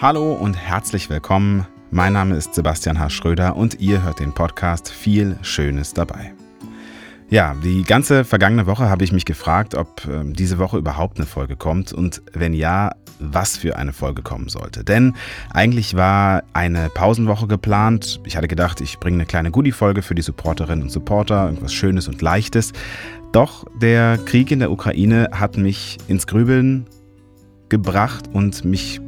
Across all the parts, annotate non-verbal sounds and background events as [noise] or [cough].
Hallo und herzlich willkommen. Mein Name ist Sebastian H. Schröder und ihr hört den Podcast Viel Schönes dabei. Ja, die ganze vergangene Woche habe ich mich gefragt, ob äh, diese Woche überhaupt eine Folge kommt und wenn ja, was für eine Folge kommen sollte. Denn eigentlich war eine Pausenwoche geplant. Ich hatte gedacht, ich bringe eine kleine Goodie-Folge für die Supporterinnen und Supporter, irgendwas Schönes und Leichtes. Doch der Krieg in der Ukraine hat mich ins Grübeln gebracht und mich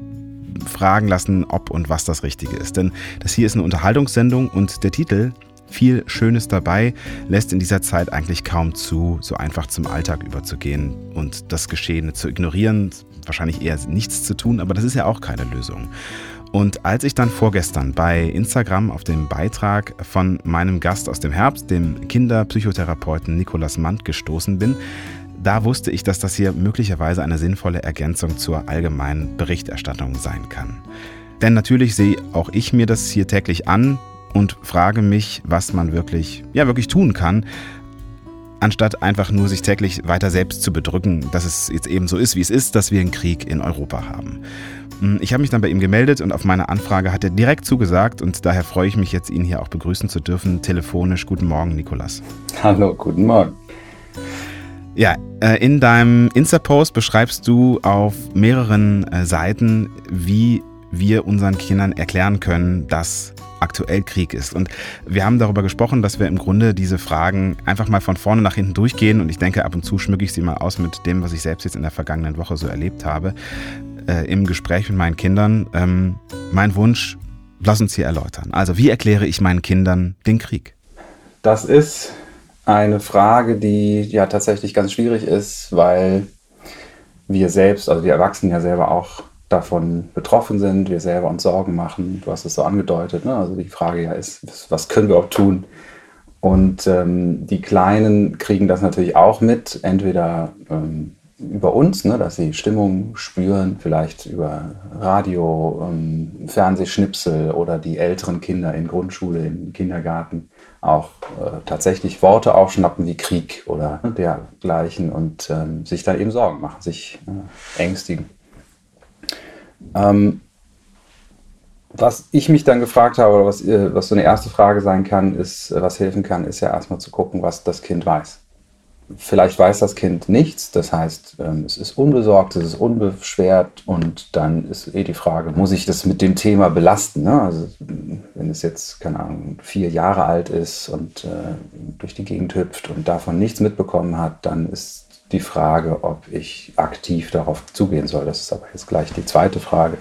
fragen lassen, ob und was das Richtige ist. Denn das hier ist eine Unterhaltungssendung und der Titel viel Schönes dabei lässt in dieser Zeit eigentlich kaum zu, so einfach zum Alltag überzugehen und das Geschehene zu ignorieren. Wahrscheinlich eher nichts zu tun, aber das ist ja auch keine Lösung. Und als ich dann vorgestern bei Instagram auf den Beitrag von meinem Gast aus dem Herbst, dem Kinderpsychotherapeuten Nikolas Mand, gestoßen bin, da wusste ich, dass das hier möglicherweise eine sinnvolle Ergänzung zur allgemeinen Berichterstattung sein kann. Denn natürlich sehe auch ich mir das hier täglich an und frage mich, was man wirklich, ja, wirklich tun kann, anstatt einfach nur sich täglich weiter selbst zu bedrücken, dass es jetzt eben so ist, wie es ist, dass wir einen Krieg in Europa haben. Hm, ich habe mich dann bei ihm gemeldet und auf meine Anfrage hat er direkt zugesagt und daher freue ich mich jetzt, ihn hier auch begrüßen zu dürfen, telefonisch. Guten Morgen, Nikolas. Hallo, guten Morgen. Ja, äh, in deinem Insta-Post beschreibst du auf mehreren äh, Seiten, wie wir unseren Kindern erklären können, dass aktuell Krieg ist. Und wir haben darüber gesprochen, dass wir im Grunde diese Fragen einfach mal von vorne nach hinten durchgehen. Und ich denke, ab und zu schmücke ich sie mal aus mit dem, was ich selbst jetzt in der vergangenen Woche so erlebt habe, äh, im Gespräch mit meinen Kindern. Ähm, mein Wunsch, lass uns hier erläutern. Also, wie erkläre ich meinen Kindern den Krieg? Das ist eine Frage, die ja tatsächlich ganz schwierig ist, weil wir selbst, also die Erwachsenen ja selber auch davon betroffen sind, wir selber uns Sorgen machen. Du hast es so angedeutet. Ne? Also die Frage ja ist, was können wir auch tun? Und ähm, die Kleinen kriegen das natürlich auch mit, entweder ähm, über uns, ne, dass sie Stimmung spüren, vielleicht über Radio, ähm, Fernsehschnipsel oder die älteren Kinder in Grundschule, im Kindergarten auch äh, tatsächlich Worte aufschnappen wie Krieg oder dergleichen und ähm, sich dann eben Sorgen machen, sich äh, ängstigen. Ähm, was ich mich dann gefragt habe, oder was, äh, was so eine erste Frage sein kann, ist, äh, was helfen kann, ist ja erstmal zu gucken, was das Kind weiß vielleicht weiß das Kind nichts, das heißt, ähm, es ist unbesorgt, es ist unbeschwert und dann ist eh die Frage, muss ich das mit dem Thema belasten? Ne? Also wenn es jetzt, keine Ahnung, vier Jahre alt ist und äh, durch die Gegend hüpft und davon nichts mitbekommen hat, dann ist die Frage, ob ich aktiv darauf zugehen soll. Das ist aber jetzt gleich die zweite Frage.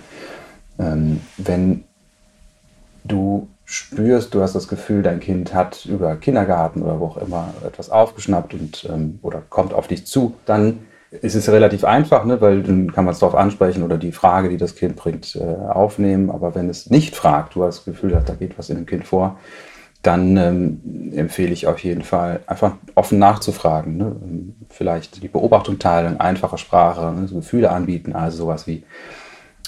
Ähm, wenn du spürst, du hast das Gefühl, dein Kind hat über Kindergarten oder wo auch immer etwas aufgeschnappt und ähm, oder kommt auf dich zu, dann ist es relativ einfach, ne, weil dann kann man es darauf ansprechen oder die Frage, die das Kind bringt, äh, aufnehmen. Aber wenn es nicht fragt, du hast das Gefühl, da geht was in dem Kind vor, dann ähm, empfehle ich auf jeden Fall einfach offen nachzufragen. Ne? Vielleicht die Beobachtung teilen, einfache Sprache, ne? so Gefühle anbieten, also sowas wie,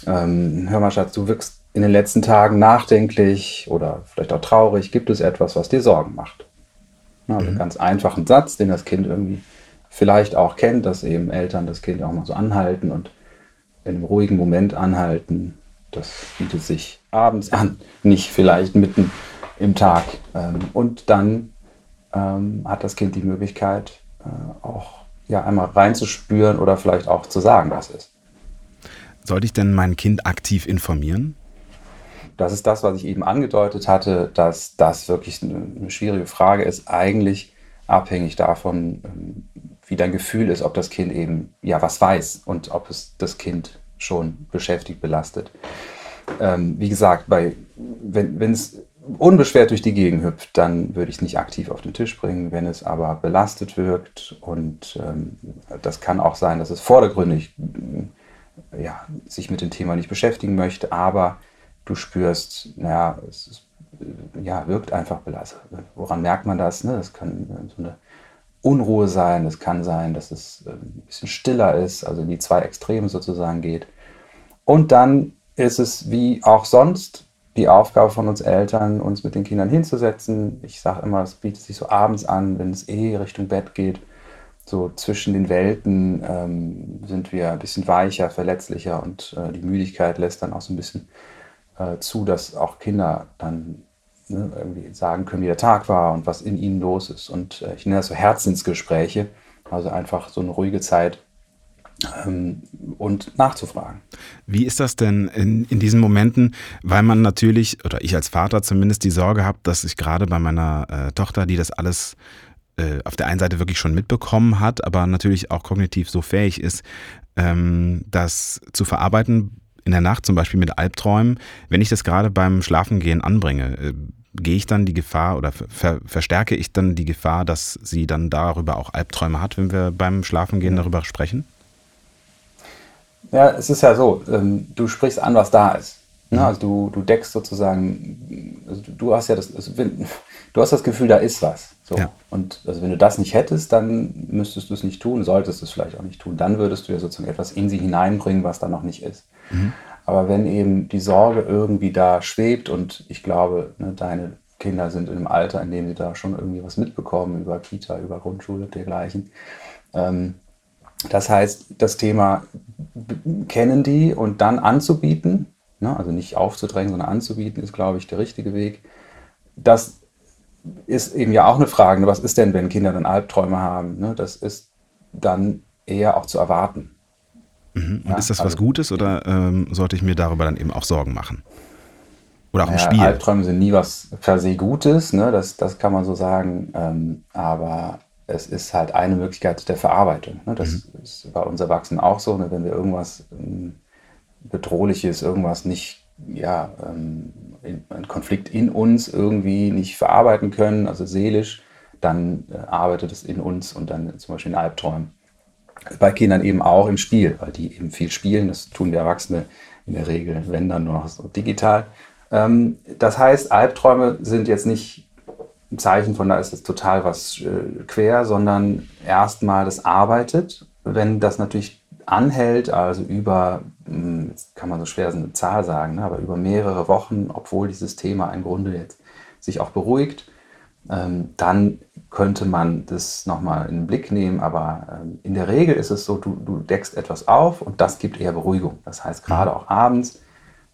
ähm, hör mal Schatz, du wirkst in den letzten Tagen nachdenklich oder vielleicht auch traurig? Gibt es etwas, was dir Sorgen macht? Na, also mhm. ganz einfachen Satz, den das Kind irgendwie vielleicht auch kennt, dass eben Eltern das Kind auch mal so anhalten und in einem ruhigen Moment anhalten. Das bietet sich abends an, nicht vielleicht mitten im Tag. Ähm, und dann ähm, hat das Kind die Möglichkeit, äh, auch ja, einmal reinzuspüren oder vielleicht auch zu sagen, was ist. Sollte ich denn mein Kind aktiv informieren? Das ist das, was ich eben angedeutet hatte, dass das wirklich eine, schwierige Frage ist, eigentlich abhängig davon, ähm, wie dein Gefühl ist, ob das Kind eben ja was weiß und ob es das Kind schon beschäftigt, belastet. Ähm, wie gesagt, bei, wenn es unbeschwert durch die Gegend hüpft, dann würde ich es nicht aktiv auf den Tisch bringen. Wenn es aber belastet wirkt und ähm, das kann auch sein, dass es vordergründig ja, sich mit dem Thema nicht beschäftigen möchte, aber du spürst, naja, es ist, ja, wirkt einfach belastet. Woran merkt man das? Ne? Das kann so eine Unruhe sein, es kann sein, dass es ähm, ein bisschen stiller ist, also in die zwei Extreme sozusagen geht. Und dann ist es wie auch sonst die Aufgabe von uns Eltern, uns mit den Kindern hinzusetzen. Ich sage immer, es bietet sich so abends an, wenn es eh Richtung Bett geht, so zwischen den Welten ähm, sind wir ein bisschen weicher, verletzlicher und äh, die Müdigkeit lässt dann auch so ein bisschen äh, zu, dass auch Kinder dann ne, irgendwie sagen können, wie der Tag war und was in ihnen los ist. Und äh, ich nenne das so Herzensgespräche, also einfach so eine ruhige Zeit ähm, und nachzufragen. Wie ist das denn in, in diesen Momenten, weil man natürlich, oder ich als Vater zumindest die Sorge habe, dass ich gerade bei meiner äh, Tochter, die das alles äh, auf der einen Seite wirklich schon mitbekommen hat, aber natürlich auch kognitiv so fähig ist, ähm, das zu verarbeiten in der Nacht, zum Beispiel mit Albträumen. Wenn ich das gerade beim Schlafengehen anbringe, äh, gehe ich dann die Gefahr oder ver verstärke ich dann die Gefahr, dass sie dann darüber auch Albträume hat, wenn wir beim Schlafengehen darüber sprechen? Ja, es ist ja so, ähm, du sprichst an, was da ist. Ne? Mhm. Also du, du deckst sozusagen, also du hast ja das, also du hast das Gefühl, da ist was. So. Ja. Und also wenn du das nicht hättest, dann müsstest du es nicht tun, solltest du es vielleicht auch nicht tun. Dann würdest du ja sozusagen etwas in sie hineinbringen, was da noch nicht ist. Mhm. Aber wenn eben die Sorge irgendwie da schwebt und ich glaube, ne, deine Kinder sind in einem Alter, in dem sie da schon irgendwie was mitbekommen über Kita, über Grundschule und dergleichen. Ähm, das heißt, das Thema kennen die und dann anzubieten, ne, also nicht aufzudrängen, sondern anzubieten, ist, glaube ich, der richtige Weg. Das ist eben ja auch eine Frage, ne, was ist denn, wenn Kinder dann Albträume haben? Ne? Das ist dann eher auch zu erwarten. Mhm. Und ja, ist das also, was Gutes oder ähm, sollte ich mir darüber dann eben auch Sorgen machen? Oder auch im Spiel? Albträume sind nie was per se Gutes, ne? das, das kann man so sagen. Ähm, aber es ist halt eine Möglichkeit der Verarbeitung. Ne? Das mhm. ist bei uns Erwachsenen auch so. Ne? Wenn wir irgendwas ähm, Bedrohliches, irgendwas nicht, ja, ähm, einen Konflikt in uns irgendwie nicht verarbeiten können, also seelisch, dann äh, arbeitet es in uns und dann zum Beispiel in Albträumen bei Kindern eben auch im Spiel, weil die eben viel spielen. Das tun die Erwachsene in der Regel, wenn dann nur noch so digital. Ähm, das heißt, Albträume sind jetzt nicht ein Zeichen von, da ist jetzt total was äh, quer, sondern erstmal das arbeitet. Wenn das natürlich anhält, also über, hm, kann man so schwer eine Zahl sagen, ne, aber über mehrere Wochen, obwohl dieses Thema im Grunde jetzt sich auch beruhigt, ähm, dann könnte man das nochmal in den Blick nehmen. Aber ähm, in der Regel ist es so, du, du deckst etwas auf und das gibt eher Beruhigung. Das heißt, gerade auch abends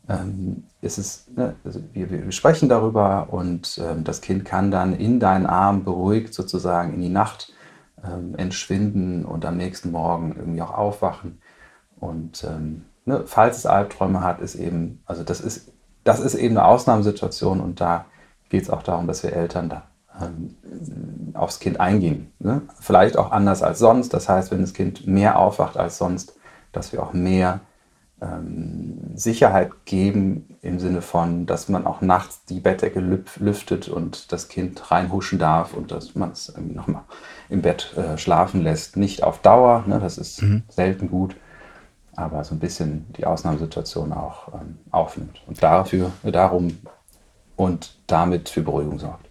ähm, ist es, ne, also wir, wir, sprechen darüber und das Kind kann dann in deinen Arm beruhigt sozusagen in die Nacht ähm, entschwinden und am nächsten Morgen irgendwie auch aufwachen. Und ähm, ne, falls es Albträume hat, ist eben, also das ist, das ist eben eine Ausnahmesituation und da geht es auch darum, dass wir Eltern da ähm, aufs Kind eingehen. Ne? Vielleicht auch anders als sonst. Das heißt, wenn das Kind mehr aufwacht als sonst, dass wir auch mehr ähm, Sicherheit geben im Sinne von, dass man auch nachts die Bettdecke lüftet und das Kind reinhuschen darf und dass man es irgendwie nochmal im Bett äh, schlafen lässt. Nicht auf Dauer, ne? das ist mhm. selten gut, aber so ein bisschen die Ausnahmesituation auch ähm, aufnimmt und dafür, darum und damit für Beruhigung sorgt.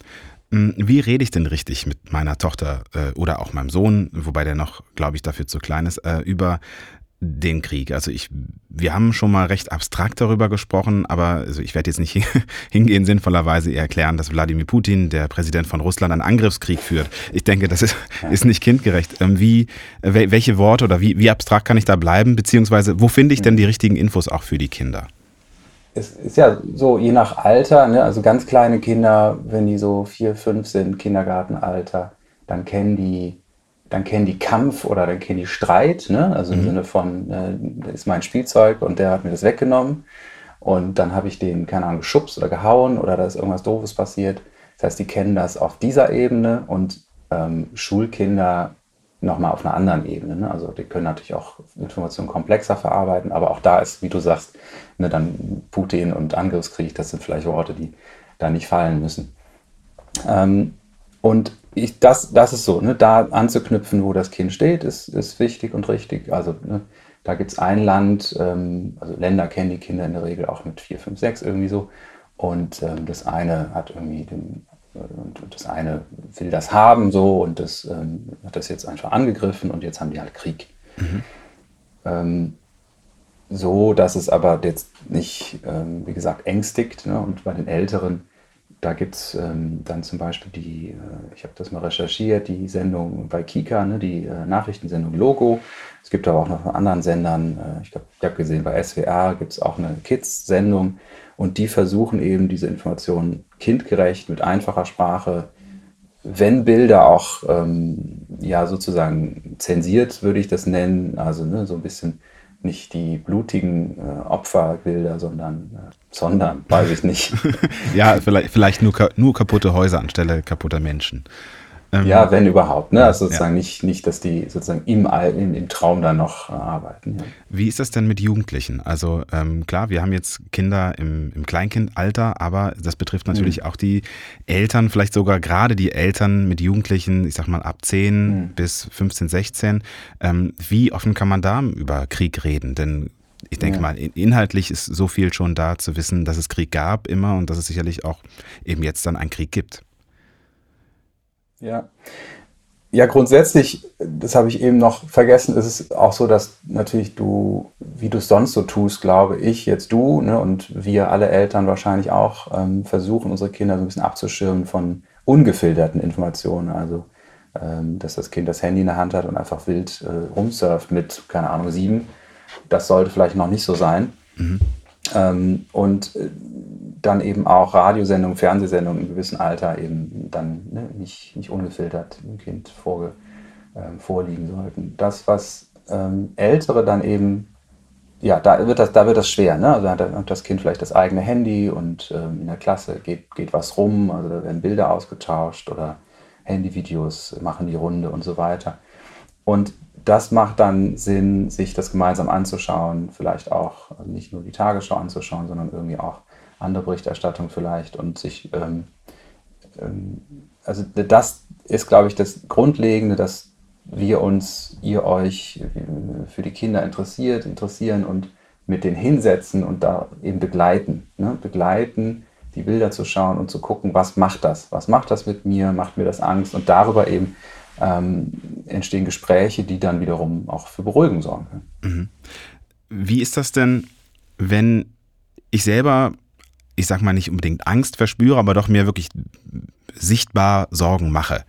Hm, wie rede ich denn richtig mit meiner Tochter äh, oder auch meinem Sohn, wobei der noch, glaube ich, dafür zu klein ist, äh, über den Krieg? Also ich, wir haben schon mal recht abstrakt darüber gesprochen, aber also ich werde jetzt nicht [laughs] hingehen, sinnvollerweise erklären, dass Wladimir Putin, der Präsident von Russland, einen Angriffskrieg führt. Ich denke, das ist, ist nicht kindgerecht. Ähm, wie, welche Worte oder wie, wie abstrakt kann ich da bleiben, beziehungsweise wo finde ich denn die richtigen Infos auch für die Kinder? es ist ja so, je nach Alter, ne? also ganz kleine Kinder, wenn die so vier, fünf sind, Kindergartenalter, dann kennen die, dann kennen die Kampf oder dann kennen die Streit, ne? also im mhm. Sinne von, äh, ist mein Spielzeug und der hat mir das weggenommen und dann habe ich den, keine Ahnung, geschubst oder gehauen oder da ist irgendwas Doofes passiert. Das heißt, die kennen das auf dieser Ebene und ähm, Schulkinder nochmal auf einer anderen Ebene. Ne? Also die können natürlich auch Informationen komplexer verarbeiten, aber auch da ist, wie du sagst, ne, dann Putin und Angriffskrieg, das sind vielleicht Worte, die da nicht fallen müssen. Ähm, und ich, das, das ist so, ne, da anzuknüpfen, wo das Kind steht, ist, ist wichtig und richtig. Also ne, da gibt es ein Land, ähm, also Länder kennen die Kinder in der Regel auch mit 4, 5, 6 irgendwie so. Und ähm, das eine hat irgendwie den und, das eine will das haben so und das ähm, hat das jetzt einfach angegriffen und jetzt haben die halt Krieg. Mhm. Ähm, so, dass es aber jetzt nicht, ähm, wie gesagt, ängstigt. Ne? Und bei den Älteren da gibt es ähm, dann zum Beispiel die, äh, ich habe das mal recherchiert, die Sendung bei Kika, ne, die äh, Nachrichtensendung Logo. Es gibt aber auch noch von anderen Sendern, äh, ich, ich habe gesehen, bei SWR gibt es auch eine Kids-Sendung und die versuchen eben diese Informationen kindgerecht mit einfacher Sprache, wenn Bilder auch ähm, ja sozusagen zensiert, würde ich das nennen, also ne, so ein bisschen nicht die blutigen äh, Opferbilder, sondern, äh, sondern, weiß ich nicht. [laughs] ja, vielleicht, vielleicht nur, nur kaputte Häuser anstelle kaputter Menschen. Ähm, ja, wenn überhaupt. Ne? Also sozusagen ja. nicht, nicht, dass die sozusagen im, im, im Traum dann noch äh, arbeiten. Ja. Wie ist das denn mit Jugendlichen? Also ähm, klar, wir haben jetzt Kinder im, im Kleinkindalter, aber das betrifft mhm. natürlich mhm. auch die Eltern, vielleicht sogar gerade die Eltern mit Jugendlichen, ich sag mal ab 10 mhm. bis 15, 16. Ähm, wie offen kann man da über Krieg reden? Denn ich denke ja. mal, inhaltlich ist so viel schon da zu wissen, dass es Krieg gab immer und dass es sicherlich auch eben jetzt dann einen Krieg gibt. Ja. Ja, grundsätzlich, das habe ich eben noch vergessen, ist es auch so, dass natürlich du, wie du es sonst so tust, glaube ich, jetzt du ne, und wir alle Eltern wahrscheinlich auch ähm, versuchen, unsere Kinder so ein bisschen abzuschirmen von ungefilterten Informationen. Also, ähm, dass das Kind das Handy in der Hand hat und einfach wild äh, rumsurft mit, keine Ahnung, sieben. Das sollte vielleicht noch nicht so sein. Mhm. Ähm, und äh, dann eben auch Radiosendungen, Fernsehsendungen im gewissen Alter eben dann ne, nicht, nicht ungefiltert dem Kind vorge, äh, vorliegen sollten. Das, was ähm, Ältere dann eben, ja, da wird das, da wird das schwer. Ne? Also hat das Kind vielleicht das eigene Handy und ähm, in der Klasse geht, geht was rum, also da werden Bilder ausgetauscht oder Handyvideos machen die Runde und so weiter. Und das macht dann Sinn, sich das gemeinsam anzuschauen, vielleicht auch nicht nur die Tagesschau anzuschauen, sondern irgendwie auch andere Berichterstattung vielleicht und sich, ähm, ähm, also das ist, glaube ich, das Grundlegende, dass wir uns, ihr euch für die Kinder interessiert, interessieren und mit denen hinsetzen und da eben begleiten. Ne? Begleiten, die Bilder zu schauen und zu gucken, was macht das? Was macht das mit mir? Macht mir das Angst? Und darüber eben ähm, entstehen Gespräche, die dann wiederum auch für Beruhigung sorgen können. Mhm. Wie ist das denn, wenn ich selber ich sag mal nicht unbedingt Angst verspüre, aber doch mir wirklich sichtbar Sorgen mache.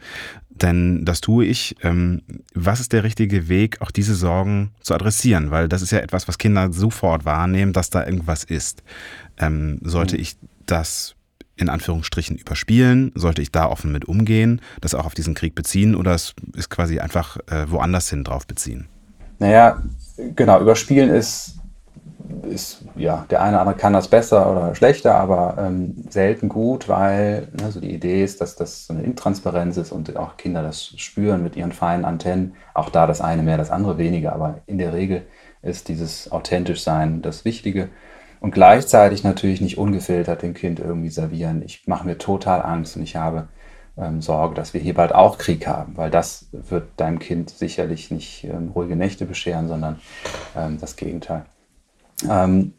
Denn das tue ich. Ähm, was ist der richtige Weg, auch diese Sorgen zu adressieren? Weil das ist ja etwas, was Kinder sofort wahrnehmen, dass da irgendwas ist. Ähm, sollte mhm. ich das in Anführungsstrichen überspielen? Sollte ich da offen mit umgehen, das auch auf diesen Krieg beziehen oder es ist quasi einfach äh, woanders hin drauf beziehen? Naja, genau, überspielen ist ist, ja, der eine oder andere kann das besser oder schlechter, aber ähm, selten gut, weil ne, so die Idee ist, dass das so eine Intransparenz ist und auch Kinder das spüren mit ihren feinen Antennen. Auch da das eine mehr, das andere weniger, aber in der Regel ist dieses authentisch sein das Wichtige. Und gleichzeitig natürlich nicht ungefiltert dem Kind irgendwie servieren. Ich mache mir total Angst und ich habe ähm, Sorge, dass wir hier bald auch Krieg haben, weil das wird deinem Kind sicherlich nicht ähm, ruhige Nächte bescheren, sondern ähm, das Gegenteil. Ähm,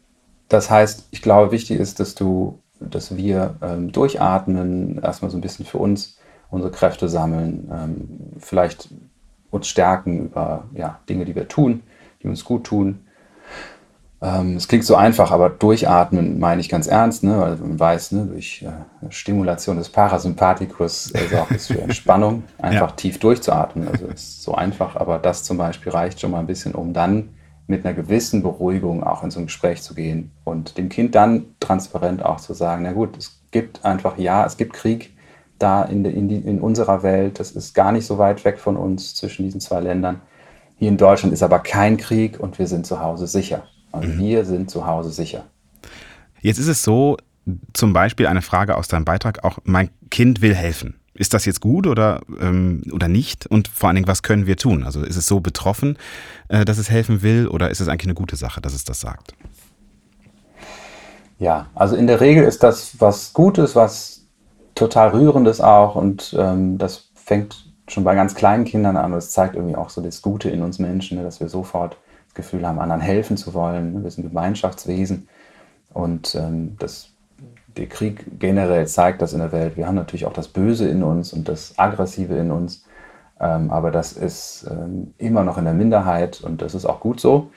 das heißt, ich glaube, wichtig ist, dass du, dass wir ähm, durchatmen, erstmal so ein bisschen für uns unsere Kräfte sammeln, ähm, vielleicht uns stärken über ja, Dinge, die wir tun, die uns gut tun. Ähm, es klingt so einfach, aber durchatmen meine ich ganz ernst, ne? weil man weiß, ne, durch äh, Stimulation des Parasympathikus äh, sorgt es für Entspannung, [laughs] einfach ja. tief durchzuatmen. Also ist so einfach, aber das zum Beispiel reicht schon mal ein bisschen, um dann mit einer gewissen Beruhigung auch in so ein Gespräch zu gehen und dem Kind dann transparent auch zu sagen, na gut, es gibt einfach, ja, es gibt Krieg da in, in, die, in unserer Welt, das ist gar nicht so weit weg von uns zwischen diesen zwei Ländern. Hier in Deutschland ist aber kein Krieg und wir sind zu Hause sicher. Also mhm. wir sind zu Hause sicher. Jetzt ist es so, zum Beispiel eine Frage aus deinem Beitrag, auch mein Kind will helfen. Ist das jetzt gut oder, ähm, oder nicht? Und vor allen Dingen, was können wir tun? Also ist es so betroffen, äh, dass es helfen will oder ist es eigentlich eine gute Sache, dass es das sagt? Ja, also in der Regel ist das was Gutes, was total Rührendes auch und ähm, das fängt schon bei ganz kleinen Kindern an und es zeigt irgendwie auch so das Gute in uns Menschen, ne, dass wir sofort Gefühl haben, anderen helfen zu wollen. Wir sind Gemeinschaftswesen und ähm, das der Krieg generell zeigt das in der Welt. Wir haben natürlich auch das Böse in uns und das Aggressive in uns, ähm, aber das ist ähm, immer noch in der Minderheit und das ist auch gut so.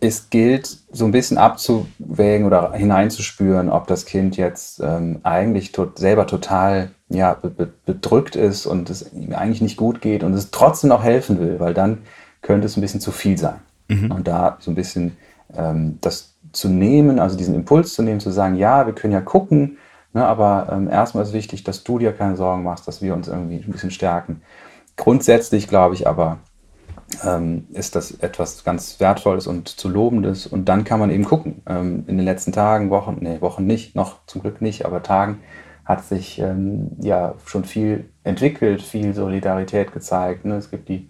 es gilt so ein bisschen abzuwägen oder hineinzuspüren, ob das Kind jetzt ähm, eigentlich tot, selber total ja, be bedrückt ist und es ihm eigentlich nicht gut geht und es trotzdem noch helfen will, weil dann könnte es ein bisschen zu viel sein. Mhm. Und da so ein bisschen ähm, das zu nehmen, also diesen Impuls zu nehmen, zu sagen, ja, wir können ja gucken, ne, aber ähm, erstmal ist wichtig, dass du dir keine Sorgen machst, dass wir uns irgendwie ein bisschen stärken. Grundsätzlich glaube ich aber, ähm, ist das etwas ganz Wertvolles und zu Lobendes. Und dann kann man eben gucken. Ähm, in den letzten Tagen, Wochen, nee, Wochen nicht, noch zum Glück nicht, aber Tagen hat sich ähm, ja schon viel entwickelt, viel Solidarität gezeigt. Ne? Es gibt die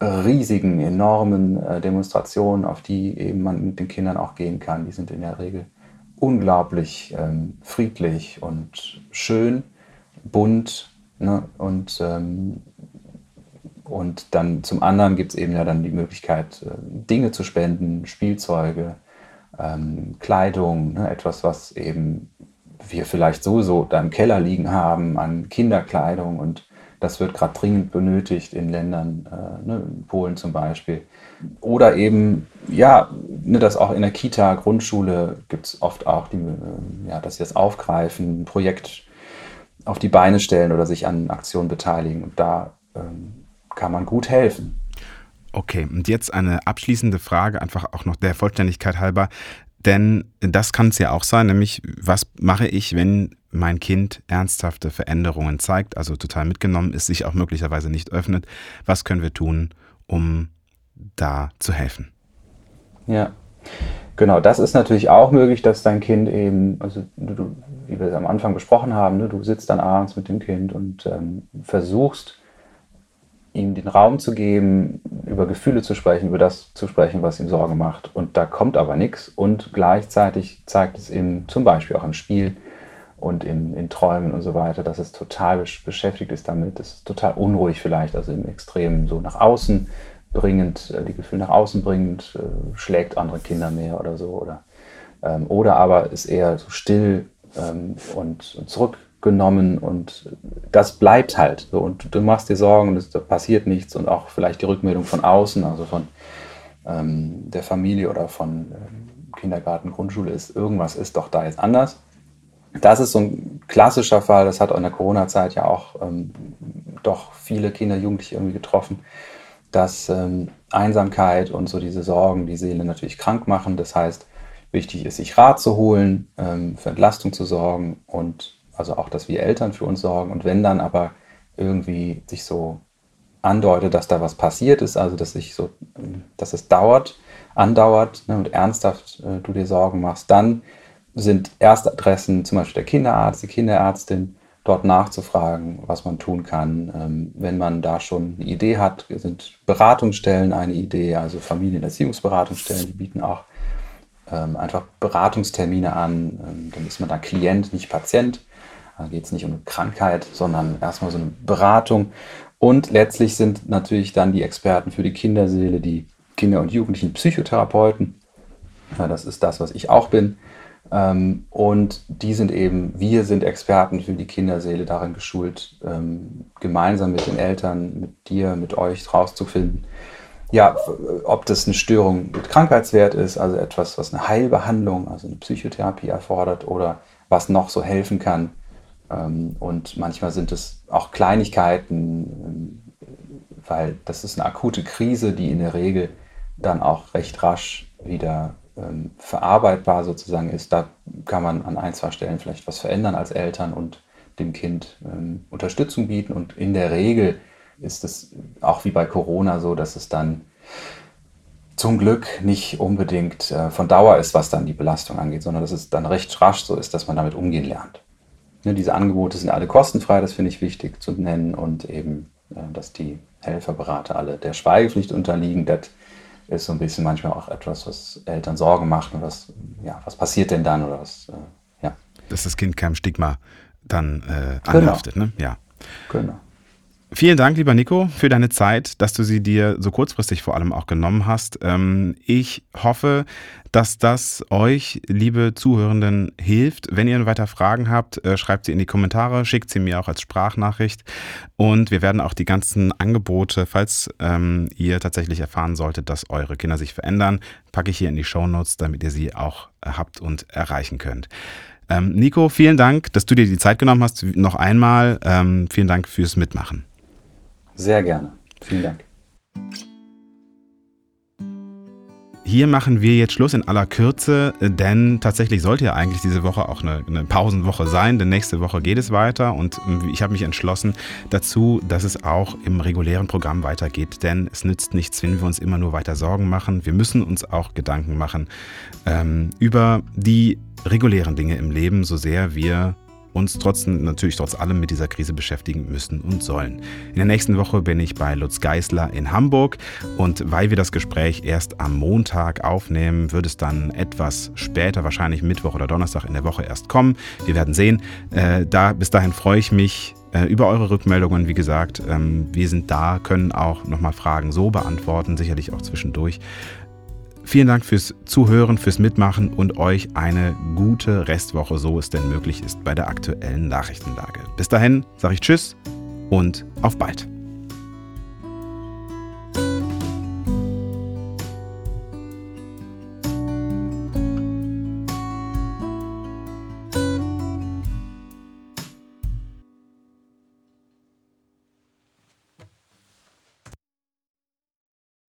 riesigen, enormen äh, Demonstrationen, auf die eben man mit den Kindern auch gehen kann. Die sind in der Regel unglaublich ähm, friedlich und schön, bunt ne? und ähm, und dann zum anderen gibt es eben ja dann die Möglichkeit, äh, Dinge zu spenden, Spielzeuge, ähm, Kleidung, ne, etwas, was eben wir vielleicht sowieso da im Keller liegen haben an Kinderkleidung und das wird gerade dringend benötigt in Ländern, äh, ne, in Polen zum Beispiel. Oder eben, ja, ne, dass auch in der Kita, Grundschule gibt es oft auch, die, äh, ja, dass sie das aufgreifen, ein Projekt auf die Beine stellen oder sich an Aktionen beteiligen. Und da ähm, kann man gut helfen. Okay, und jetzt eine abschließende Frage, einfach auch noch der Vollständigkeit halber. Denn das kann es ja auch sein, nämlich was mache ich, wenn mein Kind ernsthafte Veränderungen zeigt, also total mitgenommen ist, sich auch möglicherweise nicht öffnet. Was können wir tun, um da zu helfen? Ja, genau, das ist natürlich auch möglich, dass dein Kind eben, also du, wie wir es am Anfang besprochen haben, ne, du sitzt dann abends mit dem Kind und ähm, versuchst, ihm den Raum zu geben, über Gefühle zu sprechen, über das zu sprechen, was ihm Sorge macht. Und da kommt aber nichts. Und gleichzeitig zeigt es ihm zum Beispiel auch im Spiel und in, in Träumen und so weiter, dass es total beschäftigt ist damit. Es ist total unruhig vielleicht, also im Extrem so nach außen bringend, äh, die Gefühle nach außen bringend, äh, schlägt andere Kinder mehr oder so. Oder, ähm, oder aber ist eher so still ähm, und, und zurück genommen und das bleibt halt. So. Und du machst dir Sorgen und es passiert nichts und auch vielleicht die Rückmeldung von außen, also von ähm, der Familie oder von ähm, Kindergarten, Grundschule ist, irgendwas ist doch da jetzt anders. Das ist so ein klassischer Fall, das hat in der Corona-Zeit ja auch ähm, doch viele Kinder, Jugendliche irgendwie getroffen, dass ähm, Einsamkeit und so diese Sorgen die Seele natürlich krank machen. Das heißt, wichtig ist, sich Rat zu holen, ähm, für Entlastung zu sorgen und also auch, dass wir Eltern für uns sorgen. Und wenn dann aber irgendwie sich so andeutet, dass da was passiert ist, also dass sich so, dass es dauert, andauert ne, und ernsthaft äh, du dir Sorgen machst, dann sind Erstadressen zum Beispiel der Kinderarzt, die Kinderärztin, dort nachzufragen, was man tun kann. Ähm, wenn man da schon eine Idee hat, sind Beratungsstellen eine Idee, also Familienerziehungsberatungsstellen, die bieten auch ähm, einfach Beratungstermine an. Ähm, dann ist man da Klient, nicht Patient. Da geht es nicht um eine Krankheit, sondern erstmal so eine Beratung. Und letztlich sind natürlich dann die Experten für die Kinderseele, die Kinder- und Jugendlichen Psychotherapeuten. Ja, das ist das, was ich auch bin. Ähm, und die sind eben, wir sind Experten für die Kinderseele darin geschult, ähm, gemeinsam mit den Eltern, mit dir, mit euch rauszufinden, ja, ob das eine Störung mit Krankheitswert ist, also etwas, was eine Heilbehandlung, also eine Psychotherapie erfordert oder was noch so helfen kann, und manchmal sind es auch Kleinigkeiten, ähm, weil das ist eine akute Krise, die in der Regel dann auch recht rasch wieder ähm, verarbeitbar sozusagen ist. Da kann man an ein, zwei Stellen vielleicht was verändern als Eltern und dem Kind Unterstützung bieten. Und in der Regel ist es auch wie bei Corona so, dass es dann zum Glück nicht unbedingt äh, von Dauer ist, was dann die Belastung angeht, sondern dass es dann recht rasch so ist, dass man damit umgehen lernt. Ne, diese Angebote sind alle kostenfrei, das finde ich wichtig zu nennen und eben, äh, dass die Helferberater alle der Schweigepflicht unterliegen. Das ist so ein bisschen manchmal auch etwas, was Eltern Sorgen macht und was, ja, was passiert denn dann oder was, äh, ja. Dass das Kind keinem Stigma dann äh, anhaftet, genau. ne? Ja. Genau. Vielen Dank, lieber Nico, für deine Zeit, dass du sie dir so kurzfristig vor allem auch genommen hast. Ähm, ich hoffe, dass das euch, liebe Zuhörenden, hilft. Wenn ihr weiter Fragen habt, äh, schreibt sie in die Kommentare, schickt sie mir auch als Sprachnachricht. Und wir werden auch die ganzen Angebote, falls ähm, ihr tatsächlich erfahren solltet, dass eure Kinder sich verändern, packe ich hier in die Show Notes, damit ihr sie auch habt und erreichen könnt. Ähm, Nico, vielen Dank, dass du dir die Zeit genommen hast. Noch einmal vielen Dank fürs Mitmachen. Sehr gerne. Vielen Dank. Hier machen wir jetzt Schluss in aller Kürze, denn tatsächlich sollte ja eigentlich diese Woche auch eine, eine Pausenwoche sein, denn nächste Woche geht es weiter und ich habe mich entschlossen dazu, dass es auch im regulären Programm weitergeht, denn es nützt nichts, wenn wir uns immer nur weiter Sorgen machen. Wir müssen uns auch Gedanken machen ähm, über die regulären Dinge im Leben, so sehr wir uns trotzdem natürlich trotz allem mit dieser Krise beschäftigen müssen und sollen. In der nächsten Woche bin ich bei Lutz Geisler in Hamburg und weil wir das Gespräch erst am Montag aufnehmen, wird es dann etwas später, wahrscheinlich Mittwoch oder Donnerstag in der Woche erst kommen. Wir werden sehen. Äh, da, bis dahin freue ich mich äh, über eure Rückmeldungen. Wie gesagt, ähm, wir sind da, können auch nochmal Fragen so beantworten, sicherlich auch zwischendurch. Vielen Dank fürs Zuhören, fürs Mitmachen und euch eine gute Restwoche, so es denn möglich ist bei der aktuellen Nachrichtenlage. Bis dahin sage ich Tschüss und auf bald.